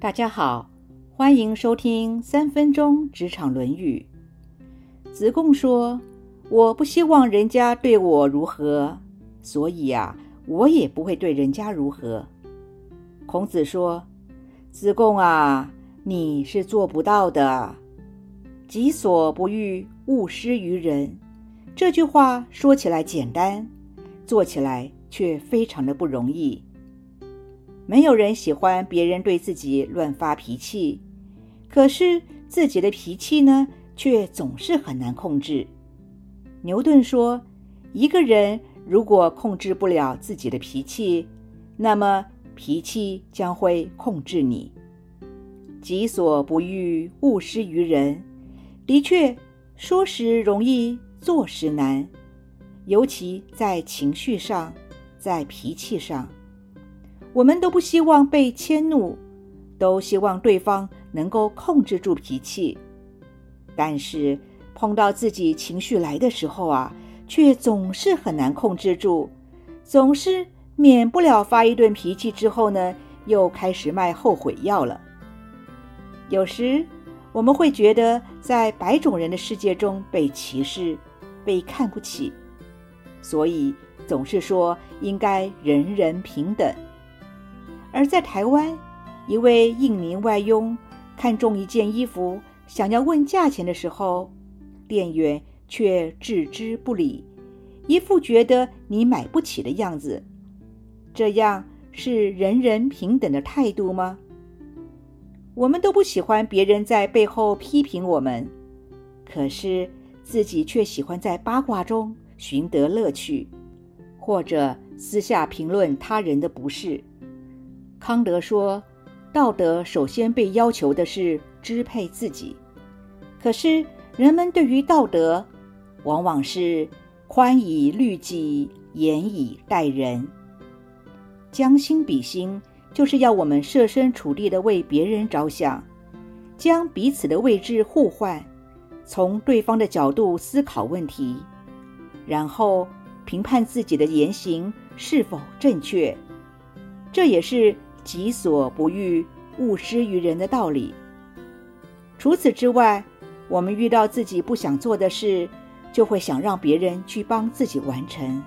大家好，欢迎收听三分钟职场论语。子贡说：“我不希望人家对我如何，所以呀，我也不会对人家如何。”孔子说：“子贡啊，你是做不到的。己所不欲，勿施于人。”这句话说起来简单，做起来却非常的不容易。没有人喜欢别人对自己乱发脾气，可是自己的脾气呢，却总是很难控制。牛顿说：“一个人如果控制不了自己的脾气，那么脾气将会控制你。”己所不欲，勿施于人。的确，说时容易，做时难，尤其在情绪上，在脾气上。我们都不希望被迁怒，都希望对方能够控制住脾气。但是碰到自己情绪来的时候啊，却总是很难控制住，总是免不了发一顿脾气之后呢，又开始卖后悔药了。有时我们会觉得在白种人的世界中被歧视、被看不起，所以总是说应该人人平等。而在台湾，一位印尼外佣看中一件衣服，想要问价钱的时候，店员却置之不理，一副觉得你买不起的样子。这样是人人平等的态度吗？我们都不喜欢别人在背后批评我们，可是自己却喜欢在八卦中寻得乐趣，或者私下评论他人的不是。康德说：“道德首先被要求的是支配自己，可是人们对于道德，往往是宽以律己，严以待人。将心比心，就是要我们设身处地的为别人着想，将彼此的位置互换，从对方的角度思考问题，然后评判自己的言行是否正确。这也是。”己所不欲，勿施于人的道理。除此之外，我们遇到自己不想做的事，就会想让别人去帮自己完成；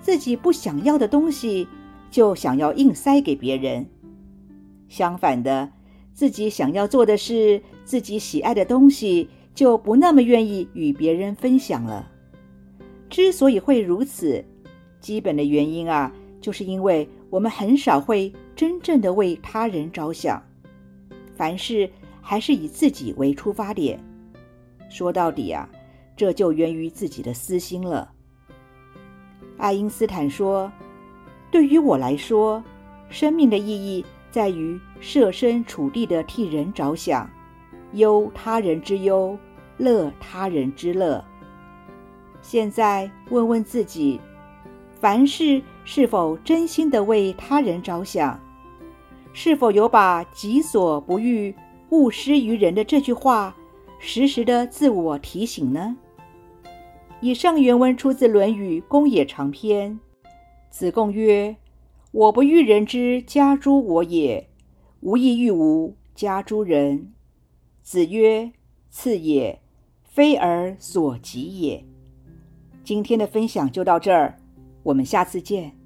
自己不想要的东西，就想要硬塞给别人。相反的，自己想要做的事，自己喜爱的东西，就不那么愿意与别人分享了。之所以会如此，基本的原因啊，就是因为我们很少会。真正的为他人着想，凡事还是以自己为出发点。说到底啊，这就源于自己的私心了。爱因斯坦说：“对于我来说，生命的意义在于设身处地的替人着想，忧他人之忧，乐他人之乐。”现在问问自己，凡事是否真心的为他人着想？是否有把“己所不欲，勿施于人”的这句话时时的自我提醒呢？以上原文出自《论语·公冶长篇》。子贡曰：“我不欲人之家诸我也，无亦欲吾家诸人。”子曰：“次也，非尔所及也。”今天的分享就到这儿，我们下次见。